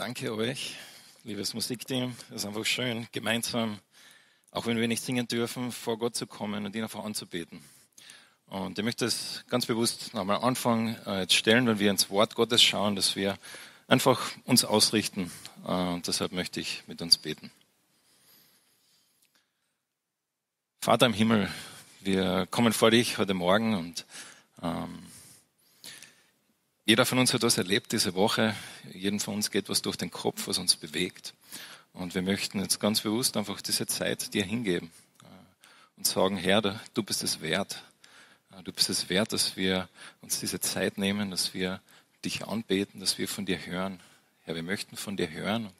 Danke euch, liebes Musikteam. Es ist einfach schön, gemeinsam, auch wenn wir nicht singen dürfen, vor Gott zu kommen und ihn einfach anzubeten. Und ich möchte es ganz bewusst nochmal anfangen, äh, jetzt stellen, wenn wir ins Wort Gottes schauen, dass wir einfach uns ausrichten. Äh, und deshalb möchte ich mit uns beten. Vater im Himmel, wir kommen vor dich heute Morgen und ähm, jeder von uns hat was erlebt diese Woche. Jeden von uns geht was durch den Kopf, was uns bewegt. Und wir möchten jetzt ganz bewusst einfach diese Zeit dir hingeben äh, und sagen, Herr, du bist es wert. Äh, du bist es wert, dass wir uns diese Zeit nehmen, dass wir dich anbeten, dass wir von dir hören. Herr, wir möchten von dir hören.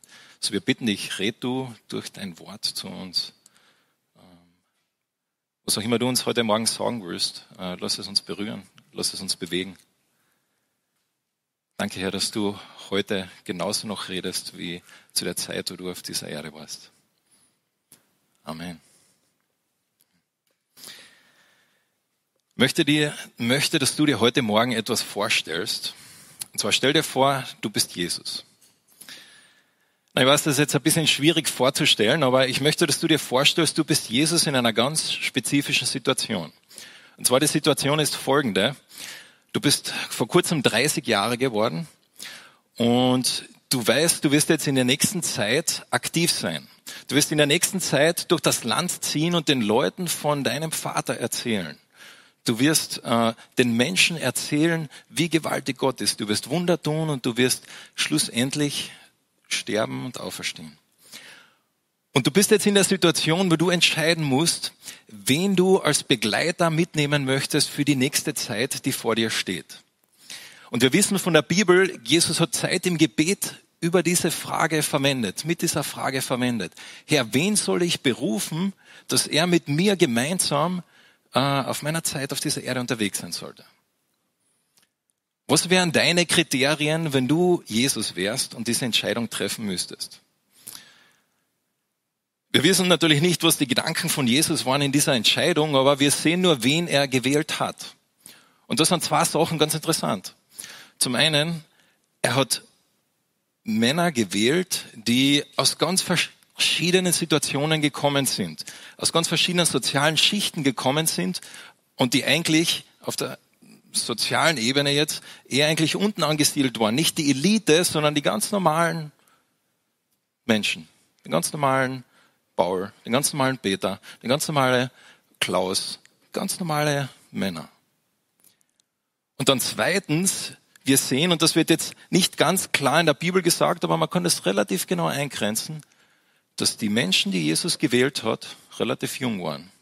Also wir bitten dich, red du durch dein Wort zu uns. Ähm, was auch immer du uns heute Morgen sagen willst, äh, lass es uns berühren, lass es uns bewegen. Danke, Herr, dass du heute genauso noch redest wie zu der Zeit, wo du auf dieser Erde warst. Amen. Möchte, dir, möchte, dass du dir heute Morgen etwas vorstellst. Und zwar stell dir vor, du bist Jesus. Na, ich weiß, das ist jetzt ein bisschen schwierig vorzustellen, aber ich möchte, dass du dir vorstellst, du bist Jesus in einer ganz spezifischen Situation. Und zwar die Situation ist folgende. Du bist vor kurzem 30 Jahre geworden und du weißt, du wirst jetzt in der nächsten Zeit aktiv sein. Du wirst in der nächsten Zeit durch das Land ziehen und den Leuten von deinem Vater erzählen. Du wirst äh, den Menschen erzählen, wie gewaltig Gott ist. Du wirst Wunder tun und du wirst schlussendlich sterben und auferstehen. Und du bist jetzt in der Situation, wo du entscheiden musst, wen du als Begleiter mitnehmen möchtest für die nächste Zeit, die vor dir steht. Und wir wissen von der Bibel, Jesus hat Zeit im Gebet über diese Frage verwendet, mit dieser Frage verwendet. Herr, wen soll ich berufen, dass er mit mir gemeinsam äh, auf meiner Zeit auf dieser Erde unterwegs sein sollte? Was wären deine Kriterien, wenn du Jesus wärst und diese Entscheidung treffen müsstest? Wir wissen natürlich nicht, was die Gedanken von Jesus waren in dieser Entscheidung, aber wir sehen nur, wen er gewählt hat. Und das sind zwei Sachen ganz interessant. Zum einen, er hat Männer gewählt, die aus ganz verschiedenen Situationen gekommen sind, aus ganz verschiedenen sozialen Schichten gekommen sind und die eigentlich auf der sozialen Ebene jetzt eher eigentlich unten angesiedelt waren. Nicht die Elite, sondern die ganz normalen Menschen, die ganz normalen Paul, den ganz normalen Peter, den ganz normalen Klaus, ganz normale Männer. Und dann zweitens, wir sehen, und das wird jetzt nicht ganz klar in der Bibel gesagt, aber man kann das relativ genau eingrenzen, dass die Menschen, die Jesus gewählt hat, relativ jung waren.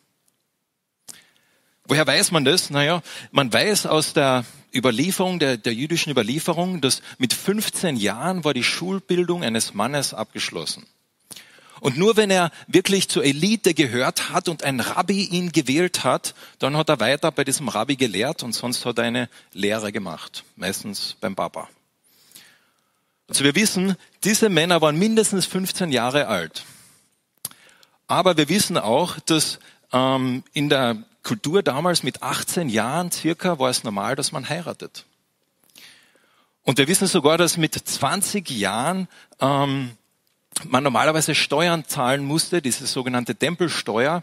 Woher weiß man das? Naja, man weiß aus der Überlieferung, der, der jüdischen Überlieferung, dass mit 15 Jahren war die Schulbildung eines Mannes abgeschlossen. Und nur wenn er wirklich zur Elite gehört hat und ein Rabbi ihn gewählt hat, dann hat er weiter bei diesem Rabbi gelehrt und sonst hat er eine Lehre gemacht, meistens beim Papa. Also wir wissen, diese Männer waren mindestens 15 Jahre alt. Aber wir wissen auch, dass ähm, in der Kultur damals mit 18 Jahren circa war es normal, dass man heiratet. Und wir wissen sogar, dass mit 20 Jahren ähm, man normalerweise Steuern zahlen musste, diese sogenannte Tempelsteuer.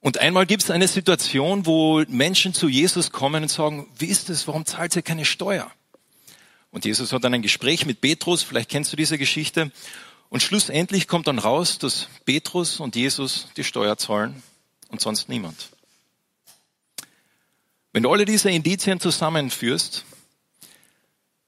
Und einmal gibt es eine Situation, wo Menschen zu Jesus kommen und sagen, wie ist es, warum zahlt ihr keine Steuer? Und Jesus hat dann ein Gespräch mit Petrus, vielleicht kennst du diese Geschichte. Und schlussendlich kommt dann raus, dass Petrus und Jesus die Steuer zahlen und sonst niemand. Wenn du alle diese Indizien zusammenführst,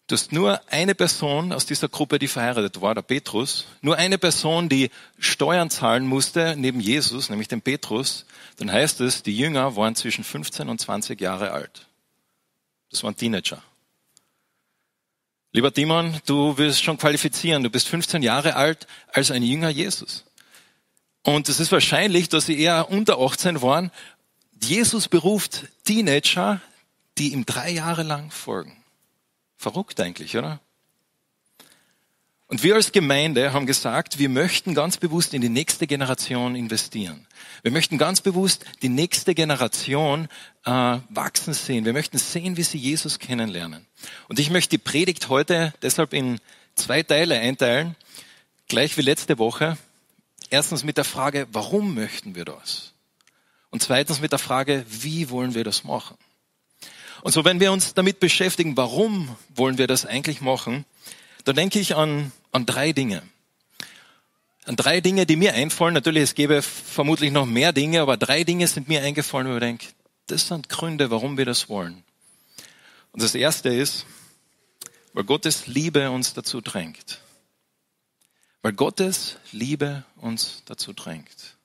Du hast nur eine Person aus dieser Gruppe, die verheiratet war, der Petrus, nur eine Person, die Steuern zahlen musste, neben Jesus, nämlich den Petrus, dann heißt es, die Jünger waren zwischen 15 und 20 Jahre alt. Das waren Teenager. Lieber Timon, du wirst schon qualifizieren. Du bist 15 Jahre alt als ein Jünger Jesus. Und es ist wahrscheinlich, dass sie eher unter 18 waren. Jesus beruft Teenager, die ihm drei Jahre lang folgen. Verrückt eigentlich, oder? Und wir als Gemeinde haben gesagt, wir möchten ganz bewusst in die nächste Generation investieren. Wir möchten ganz bewusst die nächste Generation äh, wachsen sehen. Wir möchten sehen, wie sie Jesus kennenlernen. Und ich möchte die Predigt heute deshalb in zwei Teile einteilen, gleich wie letzte Woche. Erstens mit der Frage, warum möchten wir das? Und zweitens mit der Frage, wie wollen wir das machen? Und so, wenn wir uns damit beschäftigen, warum wollen wir das eigentlich machen, dann denke ich an, an drei Dinge. An drei Dinge, die mir einfallen. Natürlich, es gäbe vermutlich noch mehr Dinge, aber drei Dinge sind mir eingefallen, wo ich denke, das sind Gründe, warum wir das wollen. Und das erste ist, weil Gottes Liebe uns dazu drängt. Weil Gottes Liebe uns dazu drängt.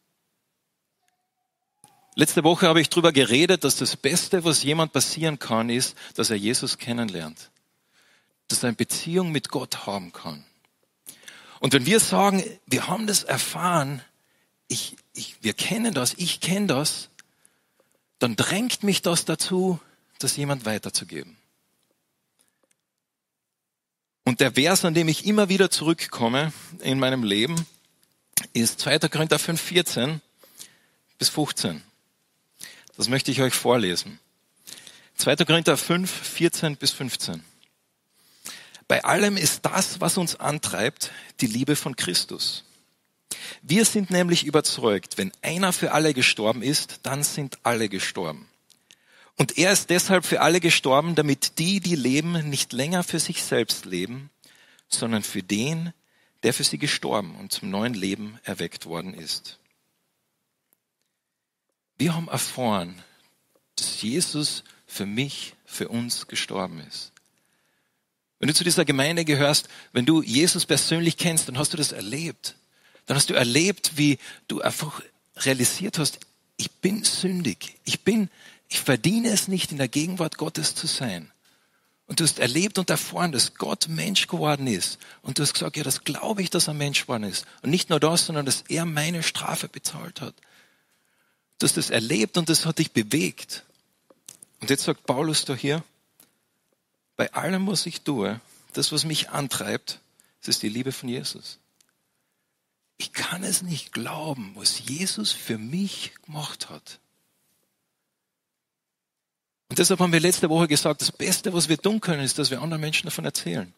Letzte Woche habe ich darüber geredet, dass das Beste, was jemand passieren kann, ist, dass er Jesus kennenlernt. Dass er eine Beziehung mit Gott haben kann. Und wenn wir sagen, wir haben das erfahren, ich, ich, wir kennen das, ich kenne das, dann drängt mich das dazu, das jemand weiterzugeben. Und der Vers, an dem ich immer wieder zurückkomme in meinem Leben, ist 2. Korinther 5, 14 bis 15. Das möchte ich euch vorlesen. 2. Korinther 5, 14 bis 15. Bei allem ist das, was uns antreibt, die Liebe von Christus. Wir sind nämlich überzeugt, wenn einer für alle gestorben ist, dann sind alle gestorben. Und er ist deshalb für alle gestorben, damit die, die leben, nicht länger für sich selbst leben, sondern für den, der für sie gestorben und zum neuen Leben erweckt worden ist. Wir haben erfahren, dass Jesus für mich, für uns gestorben ist. Wenn du zu dieser Gemeinde gehörst, wenn du Jesus persönlich kennst, dann hast du das erlebt. Dann hast du erlebt, wie du einfach realisiert hast, ich bin sündig. Ich bin, ich verdiene es nicht, in der Gegenwart Gottes zu sein. Und du hast erlebt und erfahren, dass Gott Mensch geworden ist. Und du hast gesagt, ja, das glaube ich, dass er Mensch geworden ist. Und nicht nur das, sondern dass er meine Strafe bezahlt hat. Du hast das erlebt und das hat dich bewegt. Und jetzt sagt Paulus da hier, bei allem, was ich tue, das, was mich antreibt, das ist die Liebe von Jesus. Ich kann es nicht glauben, was Jesus für mich gemacht hat. Und deshalb haben wir letzte Woche gesagt, das Beste, was wir tun können, ist, dass wir anderen Menschen davon erzählen.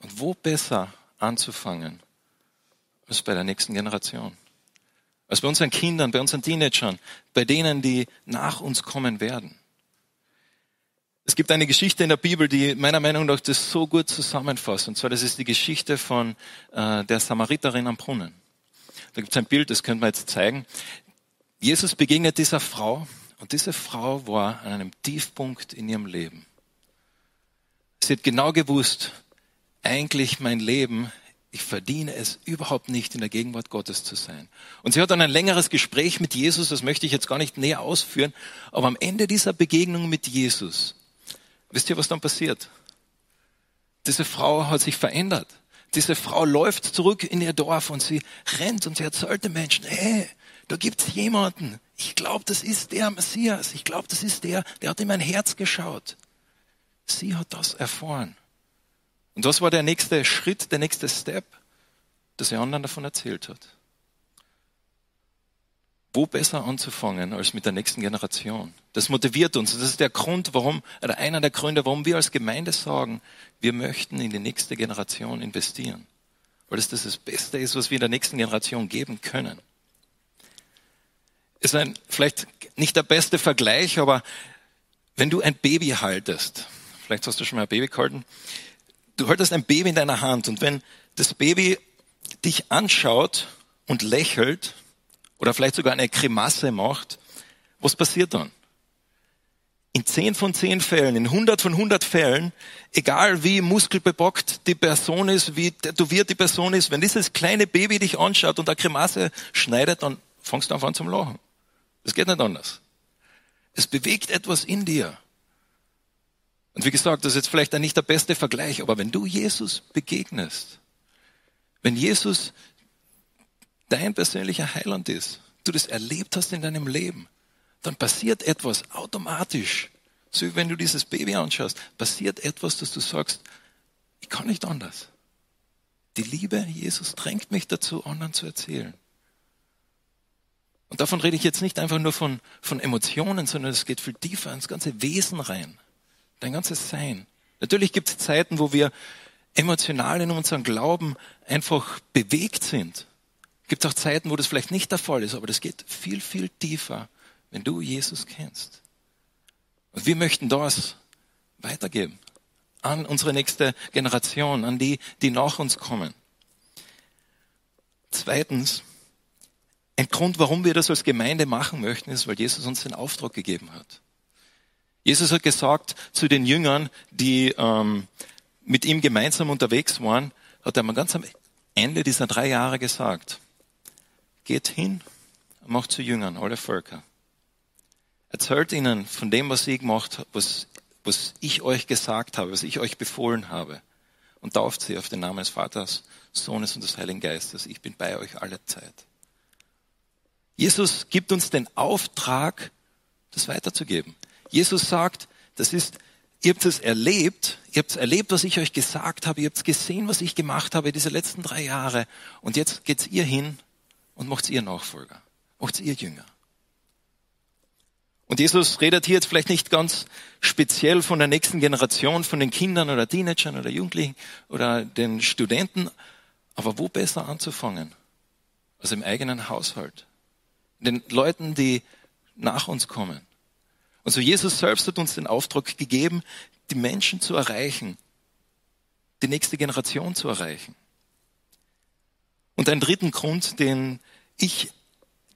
Und wo besser anzufangen als bei der nächsten Generation? Als bei unseren Kindern, bei unseren Teenagern, bei denen, die nach uns kommen werden. Es gibt eine Geschichte in der Bibel, die meiner Meinung nach das so gut zusammenfasst. Und zwar, das ist die Geschichte von äh, der Samariterin am Brunnen. Da gibt es ein Bild, das könnte man jetzt zeigen. Jesus begegnet dieser Frau und diese Frau war an einem Tiefpunkt in ihrem Leben. Sie hat genau gewusst, eigentlich mein Leben ich verdiene es überhaupt nicht, in der Gegenwart Gottes zu sein. Und sie hat dann ein längeres Gespräch mit Jesus, das möchte ich jetzt gar nicht näher ausführen, aber am Ende dieser Begegnung mit Jesus, wisst ihr, was dann passiert? Diese Frau hat sich verändert. Diese Frau läuft zurück in ihr Dorf und sie rennt und sie erzählt den Menschen, hey, da gibt's jemanden. Ich glaube, das ist der Messias. Ich glaube, das ist der, der hat in mein Herz geschaut. Sie hat das erfahren. Und was war der nächste Schritt, der nächste Step, dass er anderen davon erzählt hat? Wo besser anzufangen als mit der nächsten Generation? Das motiviert uns. Das ist der Grund, warum, oder einer der Gründe, warum wir als Gemeinde sagen, wir möchten in die nächste Generation investieren. Weil das das Beste ist, was wir der nächsten Generation geben können. Ist ein, vielleicht nicht der beste Vergleich, aber wenn du ein Baby haltest, vielleicht hast du schon mal ein Baby gehalten, du haltest ein Baby in deiner Hand und wenn das Baby dich anschaut und lächelt oder vielleicht sogar eine Grimasse macht, was passiert dann? In zehn von zehn Fällen, in hundert von hundert Fällen, egal wie muskelbebockt die Person ist, wie tätowiert die Person ist, wenn dieses kleine Baby dich anschaut und eine Grimasse schneidet, dann fangst du einfach an zum Lachen. Das geht nicht anders. Es bewegt etwas in dir. Und wie gesagt, das ist jetzt vielleicht nicht der beste Vergleich, aber wenn du Jesus begegnest, wenn Jesus dein persönlicher Heiland ist, du das erlebt hast in deinem Leben, dann passiert etwas automatisch. So wie wenn du dieses Baby anschaust, passiert etwas, dass du sagst, ich kann nicht anders. Die Liebe Jesus drängt mich dazu, anderen zu erzählen. Und davon rede ich jetzt nicht einfach nur von, von Emotionen, sondern es geht viel tiefer ins ganze Wesen rein dein ganzes Sein. Natürlich gibt es Zeiten, wo wir emotional in unserem Glauben einfach bewegt sind. Gibt auch Zeiten, wo das vielleicht nicht der Fall ist, aber das geht viel, viel tiefer, wenn du Jesus kennst. Und wir möchten das weitergeben an unsere nächste Generation, an die, die nach uns kommen. Zweitens, ein Grund, warum wir das als Gemeinde machen möchten, ist, weil Jesus uns den Auftrag gegeben hat. Jesus hat gesagt zu den Jüngern, die ähm, mit ihm gemeinsam unterwegs waren, hat er mal ganz am Ende dieser drei Jahre gesagt, geht hin und macht zu Jüngern alle Völker. Erzählt ihnen von dem, was ich gemacht habe, was, was ich euch gesagt habe, was ich euch befohlen habe. Und tauft sie auf den Namen des Vaters, Sohnes und des Heiligen Geistes. Ich bin bei euch alle Zeit. Jesus gibt uns den Auftrag, das weiterzugeben. Jesus sagt, das ist Ihr habt es erlebt, ihr habt erlebt, was ich euch gesagt habe, ihr habt gesehen, was ich gemacht habe diese letzten drei Jahre. Und jetzt geht's ihr hin und macht's ihr Nachfolger, macht's ihr Jünger. Und Jesus redet hier jetzt vielleicht nicht ganz speziell von der nächsten Generation, von den Kindern oder Teenagern oder Jugendlichen oder den Studenten. Aber wo besser anzufangen? als im eigenen Haushalt. Den Leuten, die nach uns kommen. Also Jesus selbst hat uns den Auftrag gegeben, die Menschen zu erreichen, die nächste Generation zu erreichen. Und einen dritten Grund, den ich,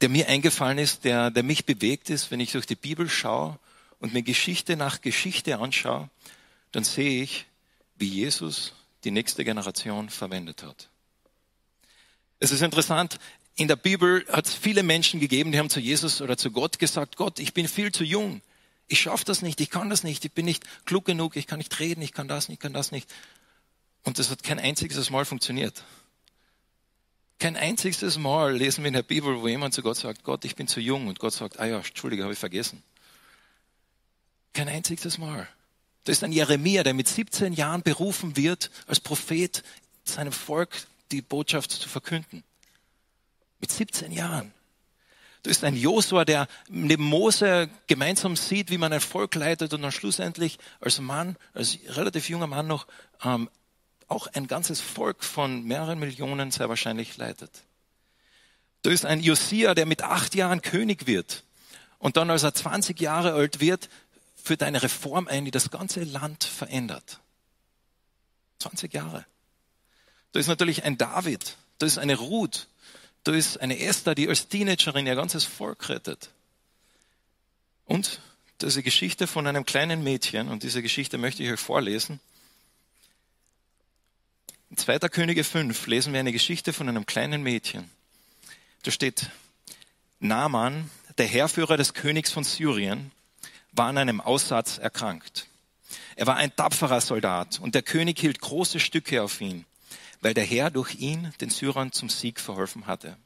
der mir eingefallen ist, der, der mich bewegt ist, wenn ich durch die Bibel schaue und mir Geschichte nach Geschichte anschaue, dann sehe ich, wie Jesus die nächste Generation verwendet hat. Es ist interessant, in der Bibel hat es viele Menschen gegeben, die haben zu Jesus oder zu Gott gesagt, Gott, ich bin viel zu jung, ich schaffe das nicht, ich kann das nicht, ich bin nicht klug genug, ich kann nicht reden, ich kann das nicht, ich kann das nicht. Und das hat kein einziges Mal funktioniert. Kein einziges Mal lesen wir in der Bibel, wo jemand zu Gott sagt, Gott, ich bin zu jung. Und Gott sagt, ah ja, Entschuldige, habe ich vergessen. Kein einziges Mal. Da ist ein Jeremia, der mit 17 Jahren berufen wird, als Prophet seinem Volk die Botschaft zu verkünden. Mit 17 Jahren. Du bist ein Josua, der neben Mose gemeinsam sieht, wie man ein Volk leitet und dann schlussendlich als Mann, als relativ junger Mann noch, ähm, auch ein ganzes Volk von mehreren Millionen sehr wahrscheinlich leitet. Du bist ein Josia, der mit acht Jahren König wird und dann, als er 20 Jahre alt wird, führt eine Reform ein, die das ganze Land verändert. 20 Jahre. Da ist natürlich ein David, da ist eine Ruth, da ist eine Esther, die als Teenagerin ihr ganzes Volk rettet. Und das ist eine Geschichte von einem kleinen Mädchen, und diese Geschichte möchte ich euch vorlesen. In 2. Könige 5 lesen wir eine Geschichte von einem kleinen Mädchen. Da steht, Naaman, der Herrführer des Königs von Syrien, war an einem Aussatz erkrankt. Er war ein tapferer Soldat und der König hielt große Stücke auf ihn weil der Herr durch ihn den Syrern zum Sieg verholfen hatte.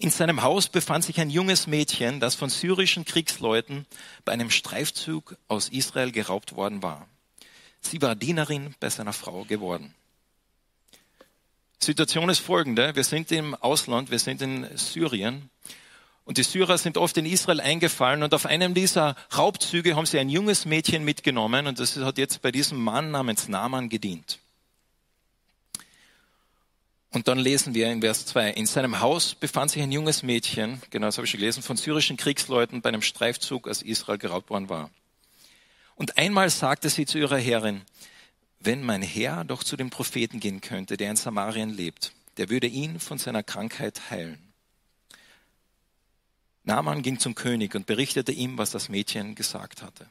In seinem Haus befand sich ein junges Mädchen, das von syrischen Kriegsleuten bei einem Streifzug aus Israel geraubt worden war. Sie war Dienerin bei seiner Frau geworden. Situation ist folgende. Wir sind im Ausland, wir sind in Syrien. Und die Syrer sind oft in Israel eingefallen und auf einem dieser Raubzüge haben sie ein junges Mädchen mitgenommen und das hat jetzt bei diesem Mann namens Naaman gedient. Und dann lesen wir in Vers 2, in seinem Haus befand sich ein junges Mädchen, genau das habe ich schon gelesen, von syrischen Kriegsleuten bei einem Streifzug, als Israel geraubt worden war. Und einmal sagte sie zu ihrer Herrin, wenn mein Herr doch zu dem Propheten gehen könnte, der in Samarien lebt, der würde ihn von seiner Krankheit heilen. Naaman ging zum König und berichtete ihm, was das Mädchen gesagt hatte.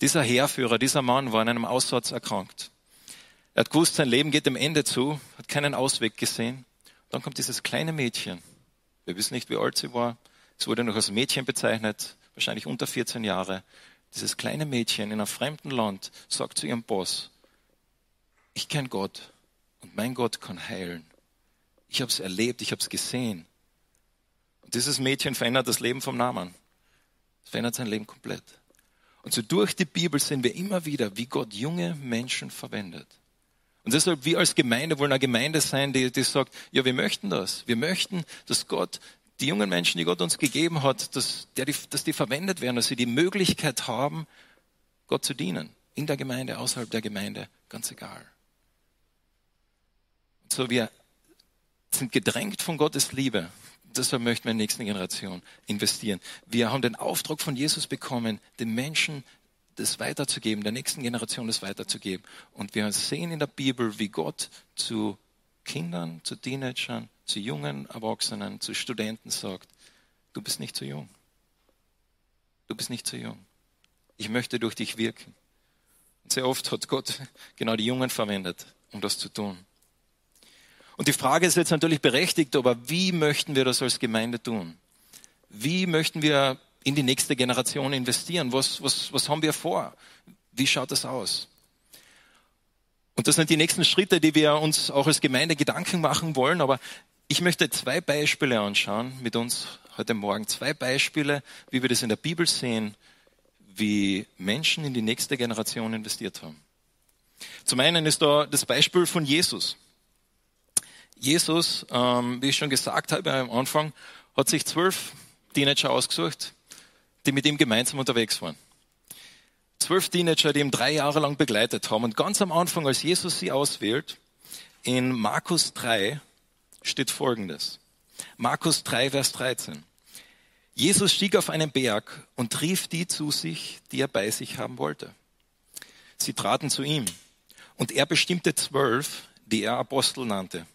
Dieser Heerführer, dieser Mann war an einem Aussatz erkrankt. Er hat gewusst, sein Leben geht dem Ende zu, hat keinen Ausweg gesehen. Dann kommt dieses kleine Mädchen. Wir wissen nicht, wie alt sie war. Es wurde noch als Mädchen bezeichnet, wahrscheinlich unter 14 Jahre. Dieses kleine Mädchen in einem fremden Land sagt zu ihrem Boss, ich kenne Gott und mein Gott kann heilen. Ich habe es erlebt, ich habe es gesehen. Und dieses Mädchen verändert das Leben vom Namen. Es verändert sein Leben komplett. Und so durch die Bibel sehen wir immer wieder, wie Gott junge Menschen verwendet. Und deshalb, wir als Gemeinde wollen eine Gemeinde sein, die, die sagt, ja, wir möchten das. Wir möchten, dass Gott die jungen Menschen, die Gott uns gegeben hat, dass, der, dass die verwendet werden, dass sie die Möglichkeit haben, Gott zu dienen. In der Gemeinde, außerhalb der Gemeinde, ganz egal. so, wir sind gedrängt von Gottes Liebe. Deshalb möchten wir in die nächste Generation investieren. Wir haben den Auftrag von Jesus bekommen, den Menschen das weiterzugeben, der nächsten Generation das weiterzugeben. Und wir sehen in der Bibel, wie Gott zu Kindern, zu Teenagern, zu jungen Erwachsenen, zu Studenten sagt, du bist nicht zu jung. Du bist nicht zu jung. Ich möchte durch dich wirken. Und sehr oft hat Gott genau die Jungen verwendet, um das zu tun. Und die Frage ist jetzt natürlich berechtigt, aber wie möchten wir das als Gemeinde tun? Wie möchten wir in die nächste Generation investieren? Was, was, was haben wir vor? Wie schaut das aus? Und das sind die nächsten Schritte, die wir uns auch als Gemeinde Gedanken machen wollen. Aber ich möchte zwei Beispiele anschauen mit uns heute Morgen. Zwei Beispiele, wie wir das in der Bibel sehen, wie Menschen in die nächste Generation investiert haben. Zum einen ist da das Beispiel von Jesus. Jesus, ähm, wie ich schon gesagt habe am Anfang, hat sich zwölf Teenager ausgesucht, die mit ihm gemeinsam unterwegs waren. Zwölf Teenager, die ihn drei Jahre lang begleitet haben. Und ganz am Anfang, als Jesus sie auswählt, in Markus 3 steht Folgendes. Markus 3, Vers 13. Jesus stieg auf einen Berg und rief die zu sich, die er bei sich haben wollte. Sie traten zu ihm und er bestimmte zwölf, die er Apostel nannte.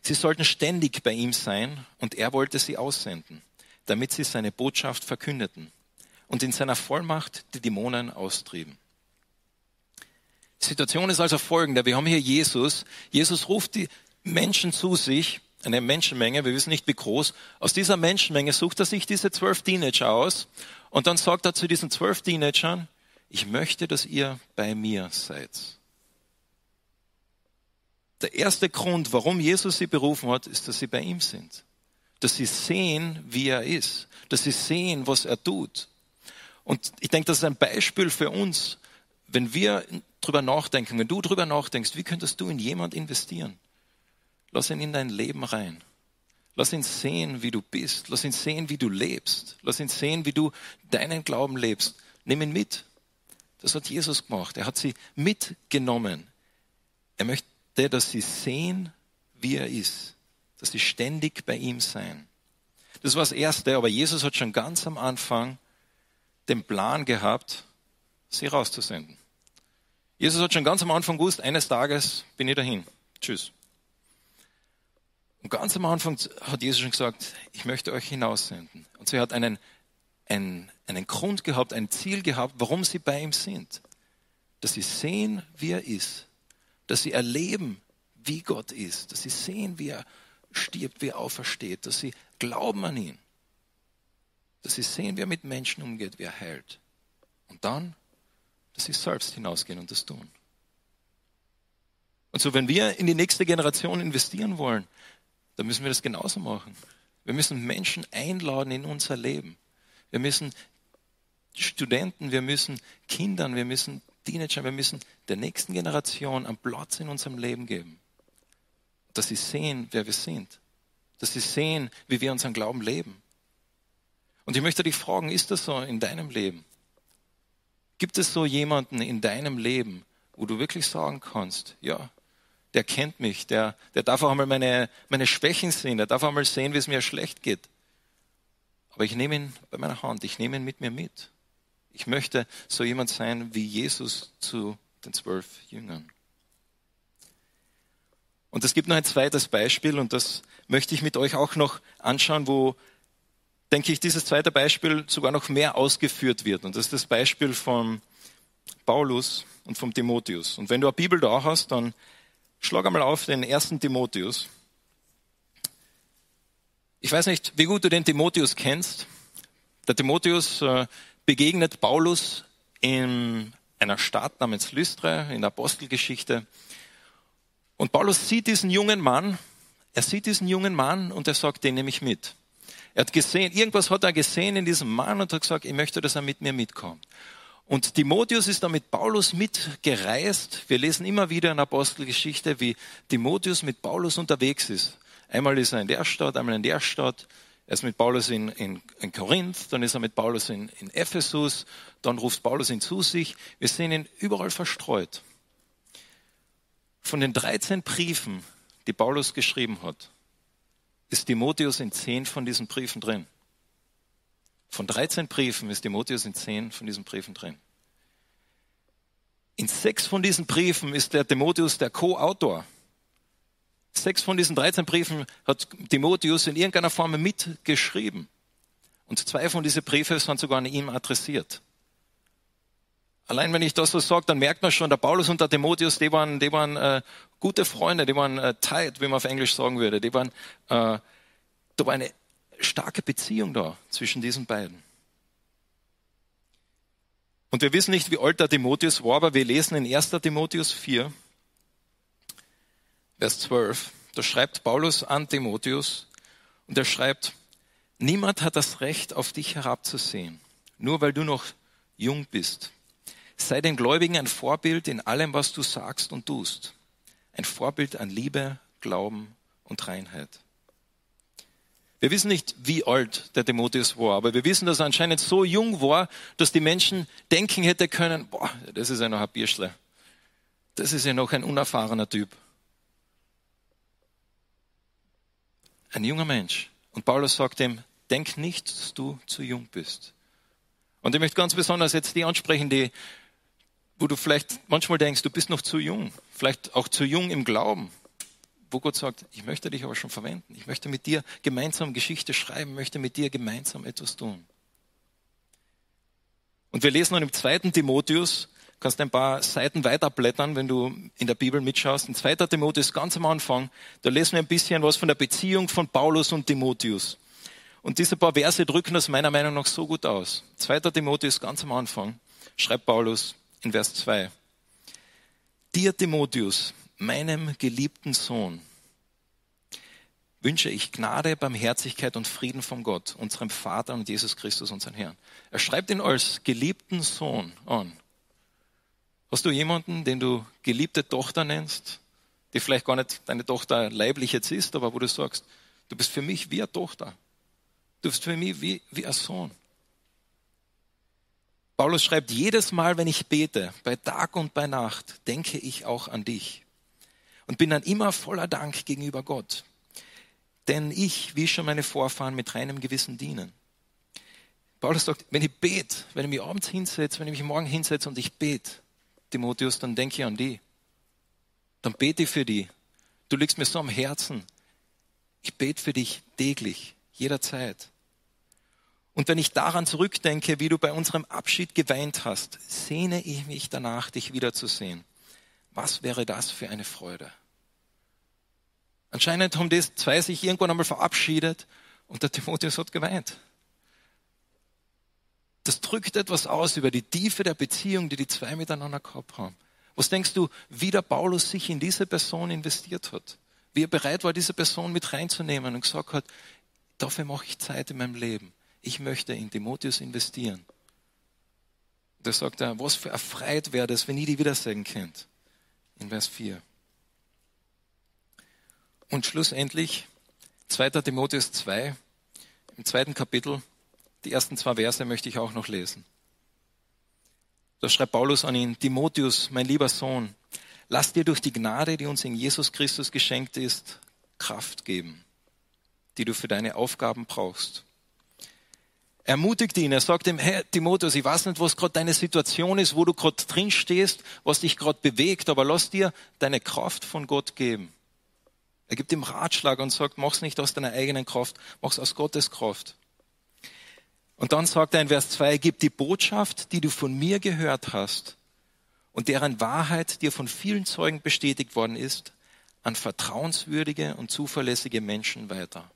Sie sollten ständig bei ihm sein und er wollte sie aussenden damit sie seine Botschaft verkündeten und in seiner Vollmacht die Dämonen austrieben. Die Situation ist also folgende. Wir haben hier Jesus. Jesus ruft die Menschen zu sich, eine Menschenmenge, wir wissen nicht wie groß. Aus dieser Menschenmenge sucht er sich diese zwölf Teenager aus und dann sagt er zu diesen zwölf Teenagern, ich möchte, dass ihr bei mir seid. Der erste Grund, warum Jesus sie berufen hat, ist, dass sie bei ihm sind dass sie sehen, wie er ist, dass sie sehen, was er tut. Und ich denke, das ist ein Beispiel für uns, wenn wir drüber nachdenken, wenn du drüber nachdenkst, wie könntest du in jemand investieren? Lass ihn in dein Leben rein. Lass ihn sehen, wie du bist. Lass ihn sehen, wie du lebst. Lass ihn sehen, wie du deinen Glauben lebst. Nimm ihn mit. Das hat Jesus gemacht. Er hat sie mitgenommen. Er möchte, dass sie sehen, wie er ist dass sie ständig bei ihm sein. Das war das Erste, aber Jesus hat schon ganz am Anfang den Plan gehabt, sie rauszusenden. Jesus hat schon ganz am Anfang gewusst, eines Tages bin ich dahin. Tschüss. Und ganz am Anfang hat Jesus schon gesagt, ich möchte euch hinaussenden. Und sie hat einen, einen, einen Grund gehabt, ein Ziel gehabt, warum sie bei ihm sind. Dass sie sehen, wie er ist. Dass sie erleben, wie Gott ist. Dass sie sehen, wie er stirbt, wie er aufersteht, dass sie glauben an ihn, dass sie sehen, wie er mit Menschen umgeht, wie er heilt. Und dann, dass sie selbst hinausgehen und das tun. Und so, wenn wir in die nächste Generation investieren wollen, dann müssen wir das genauso machen. Wir müssen Menschen einladen in unser Leben. Wir müssen Studenten, wir müssen Kindern, wir müssen Teenagern, wir müssen der nächsten Generation einen Platz in unserem Leben geben dass sie sehen, wer wir sind, dass sie sehen, wie wir unseren Glauben leben. Und ich möchte dich fragen, ist das so in deinem Leben? Gibt es so jemanden in deinem Leben, wo du wirklich sagen kannst, ja, der kennt mich, der, der darf auch einmal meine, meine Schwächen sehen, der darf auch einmal sehen, wie es mir schlecht geht. Aber ich nehme ihn bei meiner Hand, ich nehme ihn mit mir mit. Ich möchte so jemand sein wie Jesus zu den zwölf Jüngern. Und es gibt noch ein zweites Beispiel und das möchte ich mit euch auch noch anschauen, wo, denke ich, dieses zweite Beispiel sogar noch mehr ausgeführt wird. Und das ist das Beispiel von Paulus und vom Timotheus. Und wenn du eine Bibel da hast, dann schlag einmal auf den ersten Timotheus. Ich weiß nicht, wie gut du den Timotheus kennst. Der Timotheus äh, begegnet Paulus in einer Stadt namens Lystra in der Apostelgeschichte. Und Paulus sieht diesen jungen Mann, er sieht diesen jungen Mann und er sagt, den nehme ich mit. Er hat gesehen, irgendwas hat er gesehen in diesem Mann und hat gesagt, ich möchte, dass er mit mir mitkommt. Und Timotheus ist dann mit Paulus mitgereist. Wir lesen immer wieder in Apostelgeschichte, wie Timotheus mit Paulus unterwegs ist. Einmal ist er in der Stadt, einmal in der Stadt. Er ist mit Paulus in, in, in Korinth, dann ist er mit Paulus in, in Ephesus, dann ruft Paulus ihn zu sich. Wir sehen ihn überall verstreut von den 13 Briefen, die Paulus geschrieben hat, ist Timotheus in zehn von diesen Briefen drin. Von 13 Briefen ist Timotheus in zehn von diesen Briefen drin. In sechs von diesen Briefen ist der Timotheus der Co-Autor. Sechs von diesen 13 Briefen hat Timotheus in irgendeiner Form mitgeschrieben. Und zwei von diesen Briefen sind sogar an ihm adressiert. Allein wenn ich das so sage, dann merkt man schon, der Paulus und der Timotheus, die waren, die waren äh, gute Freunde, die waren äh, tight, wie man auf Englisch sagen würde. Die waren, äh, da war eine starke Beziehung da zwischen diesen beiden. Und wir wissen nicht, wie alt der Timotheus war, aber wir lesen in 1. Timotheus 4, Vers 12, da schreibt Paulus an Timotheus und er schreibt, niemand hat das Recht, auf dich herabzusehen, nur weil du noch jung bist. Sei den Gläubigen ein Vorbild in allem, was du sagst und tust. Ein Vorbild an Liebe, Glauben und Reinheit. Wir wissen nicht, wie alt der Timotheus war, aber wir wissen, dass er anscheinend so jung war, dass die Menschen denken hätte können, boah, das ist ja noch ein Bierschle. Das ist ja noch ein unerfahrener Typ. Ein junger Mensch. Und Paulus sagt ihm, denk nicht, dass du zu jung bist. Und ich möchte ganz besonders jetzt die ansprechen, die, wo du vielleicht manchmal denkst, du bist noch zu jung, vielleicht auch zu jung im Glauben, wo Gott sagt, ich möchte dich aber schon verwenden, ich möchte mit dir gemeinsam Geschichte schreiben, möchte mit dir gemeinsam etwas tun. Und wir lesen dann im zweiten Timotheus, kannst ein paar Seiten weiterblättern, wenn du in der Bibel mitschaust. In 2. Timotheus ganz am Anfang, da lesen wir ein bisschen was von der Beziehung von Paulus und Timotheus. Und diese paar Verse drücken das meiner Meinung nach so gut aus. 2. Timotheus ganz am Anfang schreibt Paulus in Vers 2. Dir Timotheus, meinem geliebten Sohn, wünsche ich Gnade, Barmherzigkeit und Frieden von Gott, unserem Vater und Jesus Christus, unseren Herrn. Er schreibt ihn als geliebten Sohn an. Hast du jemanden, den du geliebte Tochter nennst, die vielleicht gar nicht deine Tochter leiblich jetzt ist, aber wo du sagst, du bist für mich wie eine Tochter. Du bist für mich wie, wie ein Sohn. Paulus schreibt, jedes Mal, wenn ich bete, bei Tag und bei Nacht, denke ich auch an dich und bin dann immer voller Dank gegenüber Gott. Denn ich, wie schon meine Vorfahren, mit reinem Gewissen dienen. Paulus sagt, wenn ich bete, wenn ich mich abends hinsetze, wenn ich mich morgen hinsetze und ich bete, Timotheus, dann denke ich an die. Dann bete ich für die. Du liegst mir so am Herzen. Ich bete für dich täglich, jederzeit. Und wenn ich daran zurückdenke, wie du bei unserem Abschied geweint hast, sehne ich mich danach, dich wiederzusehen. Was wäre das für eine Freude? Anscheinend haben die zwei sich irgendwann einmal verabschiedet und der Timotheus hat geweint das drückt etwas aus über die Tiefe der Beziehung, die die zwei miteinander gehabt haben. Was denkst du, wie der Paulus sich in diese Person investiert hat? Wie er bereit war, diese Person mit reinzunehmen und gesagt hat, dafür mache ich Zeit in meinem Leben. Ich möchte in Timotheus investieren. Da sagt er, was für erfreut wäre das, wenn ihr die wiedersehen könnt. In Vers 4. Und schlussendlich, 2. Timotheus 2, im zweiten Kapitel, die ersten zwei Verse möchte ich auch noch lesen. Da schreibt Paulus an ihn, Timotheus, mein lieber Sohn, lass dir durch die Gnade, die uns in Jesus Christus geschenkt ist, Kraft geben, die du für deine Aufgaben brauchst. Ermutigt ihn, er sagt ihm, hey Timotheus, ich weiß nicht, was gerade deine Situation ist, wo du gerade drin stehst, was dich gerade bewegt, aber lass dir deine Kraft von Gott geben. Er gibt ihm Ratschlag und sagt, mach's nicht aus deiner eigenen Kraft, mach's aus Gottes Kraft. Und dann sagt er in Vers 2, gib die Botschaft, die du von mir gehört hast und deren Wahrheit dir von vielen Zeugen bestätigt worden ist, an vertrauenswürdige und zuverlässige Menschen weiter.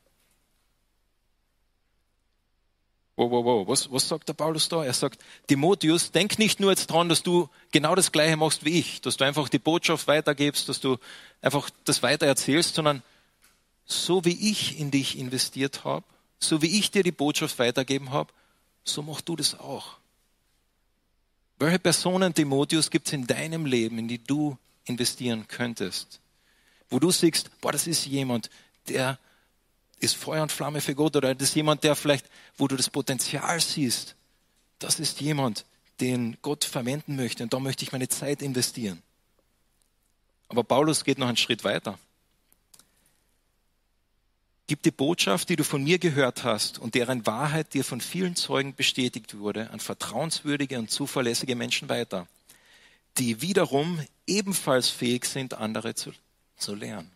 Wow, wow, wow. Was, was sagt der Paulus da? Er sagt, Timotheus, denk nicht nur jetzt dran, dass du genau das Gleiche machst wie ich, dass du einfach die Botschaft weitergibst, dass du einfach das weiter erzählst, sondern so wie ich in dich investiert habe, so wie ich dir die Botschaft weitergeben habe, so mach du das auch. Welche Personen, Timotheus, gibt es in deinem Leben, in die du investieren könntest? Wo du siehst, boah, das ist jemand, der ist Feuer und Flamme für Gott oder das ist jemand, der vielleicht, wo du das Potenzial siehst, das ist jemand, den Gott verwenden möchte und da möchte ich meine Zeit investieren. Aber Paulus geht noch einen Schritt weiter. Gib die Botschaft, die du von mir gehört hast und deren Wahrheit dir von vielen Zeugen bestätigt wurde, an vertrauenswürdige und zuverlässige Menschen weiter, die wiederum ebenfalls fähig sind, andere zu, zu lernen.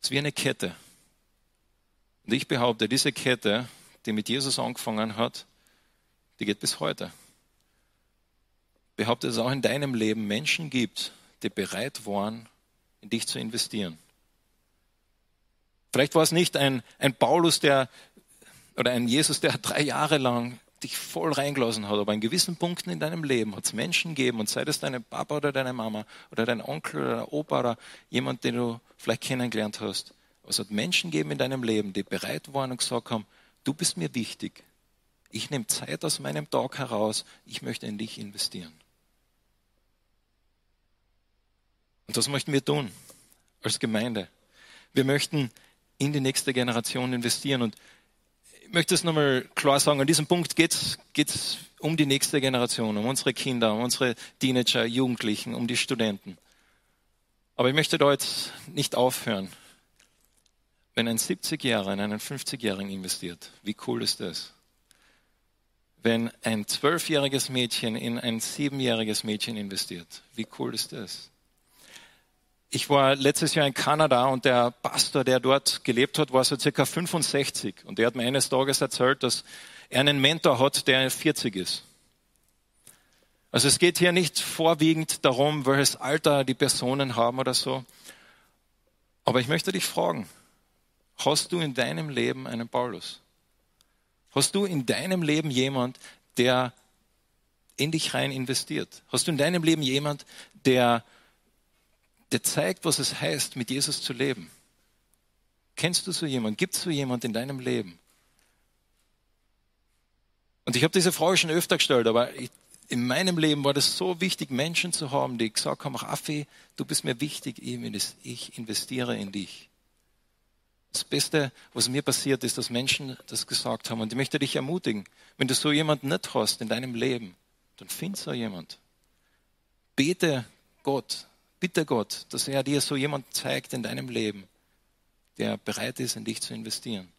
Es ist wie eine Kette. Und ich behaupte, diese Kette, die mit Jesus angefangen hat, die geht bis heute. Ich behaupte, dass es auch in deinem Leben Menschen gibt, die bereit waren, in dich zu investieren. Vielleicht war es nicht ein, ein Paulus, der oder ein Jesus, der drei Jahre lang dich voll reingelassen hat, aber an gewissen Punkten in deinem Leben hat es Menschen gegeben und sei das dein Papa oder deine Mama oder dein Onkel oder Opa oder jemand, den du vielleicht kennengelernt hast. Es hat Menschen gegeben in deinem Leben, die bereit waren und gesagt haben, du bist mir wichtig. Ich nehme Zeit aus meinem Tag heraus, ich möchte in dich investieren. Und das möchten wir tun als Gemeinde. Wir möchten in die nächste Generation investieren. Und ich möchte es nochmal klar sagen, an diesem Punkt geht es um die nächste Generation, um unsere Kinder, um unsere Teenager, Jugendlichen, um die Studenten. Aber ich möchte da jetzt nicht aufhören. Wenn ein 70-Jähriger in einen 50-Jährigen investiert, wie cool ist das? Wenn ein zwölfjähriges Mädchen in ein siebenjähriges Mädchen investiert, wie cool ist das? Ich war letztes Jahr in Kanada und der Pastor, der dort gelebt hat, war so circa 65. Und der hat mir eines Tages erzählt, dass er einen Mentor hat, der 40 ist. Also es geht hier nicht vorwiegend darum, welches Alter die Personen haben oder so. Aber ich möchte dich fragen, hast du in deinem Leben einen Paulus? Hast du in deinem Leben jemand, der in dich rein investiert? Hast du in deinem Leben jemand, der der zeigt, was es heißt, mit Jesus zu leben. Kennst du so jemanden? Gibt es so jemanden in deinem Leben? Und ich habe diese Frage schon öfter gestellt, aber ich, in meinem Leben war das so wichtig, Menschen zu haben, die gesagt haben, Raffi, du bist mir wichtig, ich investiere in dich. Das Beste, was mir passiert ist, dass Menschen das gesagt haben. Und ich möchte dich ermutigen, wenn du so jemanden nicht hast in deinem Leben, dann find so jemand. Bete Gott, bitte Gott, dass er dir so jemand zeigt in deinem Leben, der bereit ist, in dich zu investieren.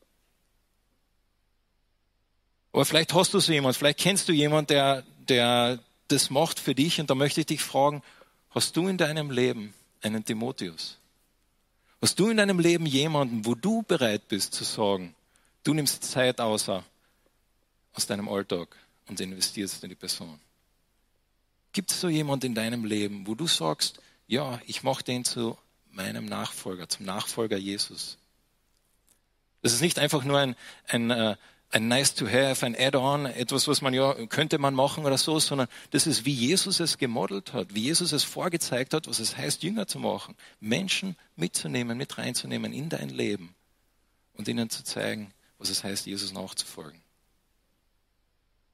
Aber vielleicht hast du so jemand, vielleicht kennst du jemand, der, der das macht für dich und da möchte ich dich fragen, hast du in deinem Leben einen Timotheus? Hast du in deinem Leben jemanden, wo du bereit bist zu sagen, du nimmst Zeit außer aus deinem Alltag und investierst in die Person? Gibt es so jemand in deinem Leben, wo du sagst, ja, ich mache den zu meinem Nachfolger, zum Nachfolger Jesus. Das ist nicht einfach nur ein, ein, äh, ein nice to have, ein Add-on, etwas, was man ja, könnte man machen oder so, sondern das ist, wie Jesus es gemodelt hat, wie Jesus es vorgezeigt hat, was es heißt, Jünger zu machen. Menschen mitzunehmen, mit reinzunehmen in dein Leben und ihnen zu zeigen, was es heißt, Jesus nachzufolgen.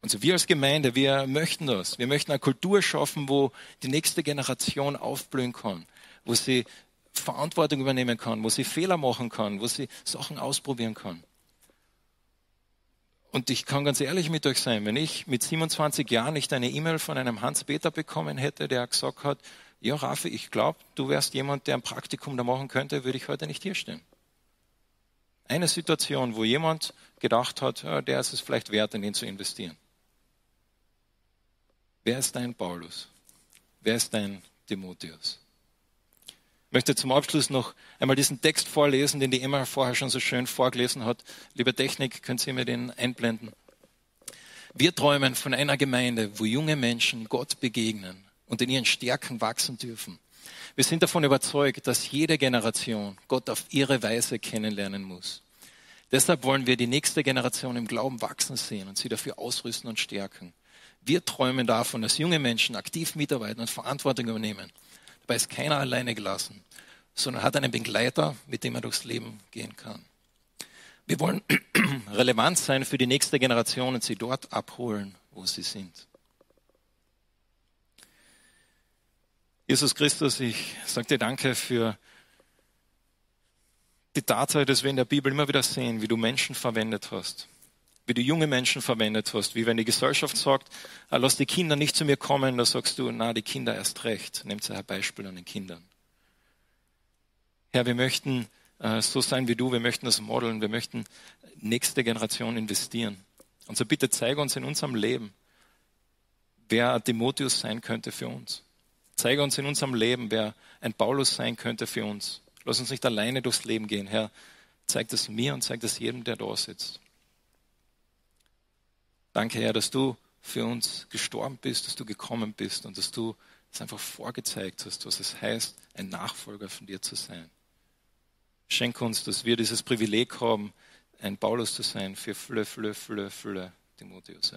Und so wir als Gemeinde, wir möchten das. Wir möchten eine Kultur schaffen, wo die nächste Generation aufblühen kann, wo sie Verantwortung übernehmen kann, wo sie Fehler machen kann, wo sie Sachen ausprobieren kann. Und ich kann ganz ehrlich mit euch sein, wenn ich mit 27 Jahren nicht eine E-Mail von einem Hans-Peter bekommen hätte, der gesagt hat, ja Raffi, ich glaube, du wärst jemand, der ein Praktikum da machen könnte, würde ich heute nicht hier stehen. Eine Situation, wo jemand gedacht hat, ja, der ist es vielleicht wert, in ihn zu investieren. Wer ist dein Paulus? Wer ist dein Timotheus? Möchte zum Abschluss noch einmal diesen Text vorlesen, den die Emma vorher schon so schön vorgelesen hat. Liebe Technik, können Sie mir den einblenden? Wir träumen von einer Gemeinde, wo junge Menschen Gott begegnen und in ihren Stärken wachsen dürfen. Wir sind davon überzeugt, dass jede Generation Gott auf ihre Weise kennenlernen muss. Deshalb wollen wir die nächste Generation im Glauben wachsen sehen und sie dafür ausrüsten und stärken. Wir träumen davon, dass junge Menschen aktiv mitarbeiten und Verantwortung übernehmen. Dabei ist keiner alleine gelassen, sondern hat einen Begleiter, mit dem er durchs Leben gehen kann. Wir wollen relevant sein für die nächste Generation und sie dort abholen, wo sie sind. Jesus Christus, ich sage dir danke für die Tatsache, dass wir in der Bibel immer wieder sehen, wie du Menschen verwendet hast wie du junge Menschen verwendet hast, wie wenn die Gesellschaft sagt, ah, lass die Kinder nicht zu mir kommen, da sagst du, na, die Kinder erst recht. Nehmt ein Beispiel an den Kindern. Herr, wir möchten äh, so sein wie du, wir möchten das modeln, wir möchten nächste Generation investieren. Und so bitte zeige uns in unserem Leben, wer Timotheus sein könnte für uns. Zeige uns in unserem Leben, wer ein Paulus sein könnte für uns. Lass uns nicht alleine durchs Leben gehen, Herr. Zeig das mir und zeig das jedem, der da sitzt. Danke, Herr, dass du für uns gestorben bist, dass du gekommen bist und dass du es einfach vorgezeigt hast, was es heißt, ein Nachfolger von dir zu sein. Schenke uns, dass wir dieses Privileg haben, ein Paulus zu sein für Fülle, Fülle, Fülle, Fülle Timotheus.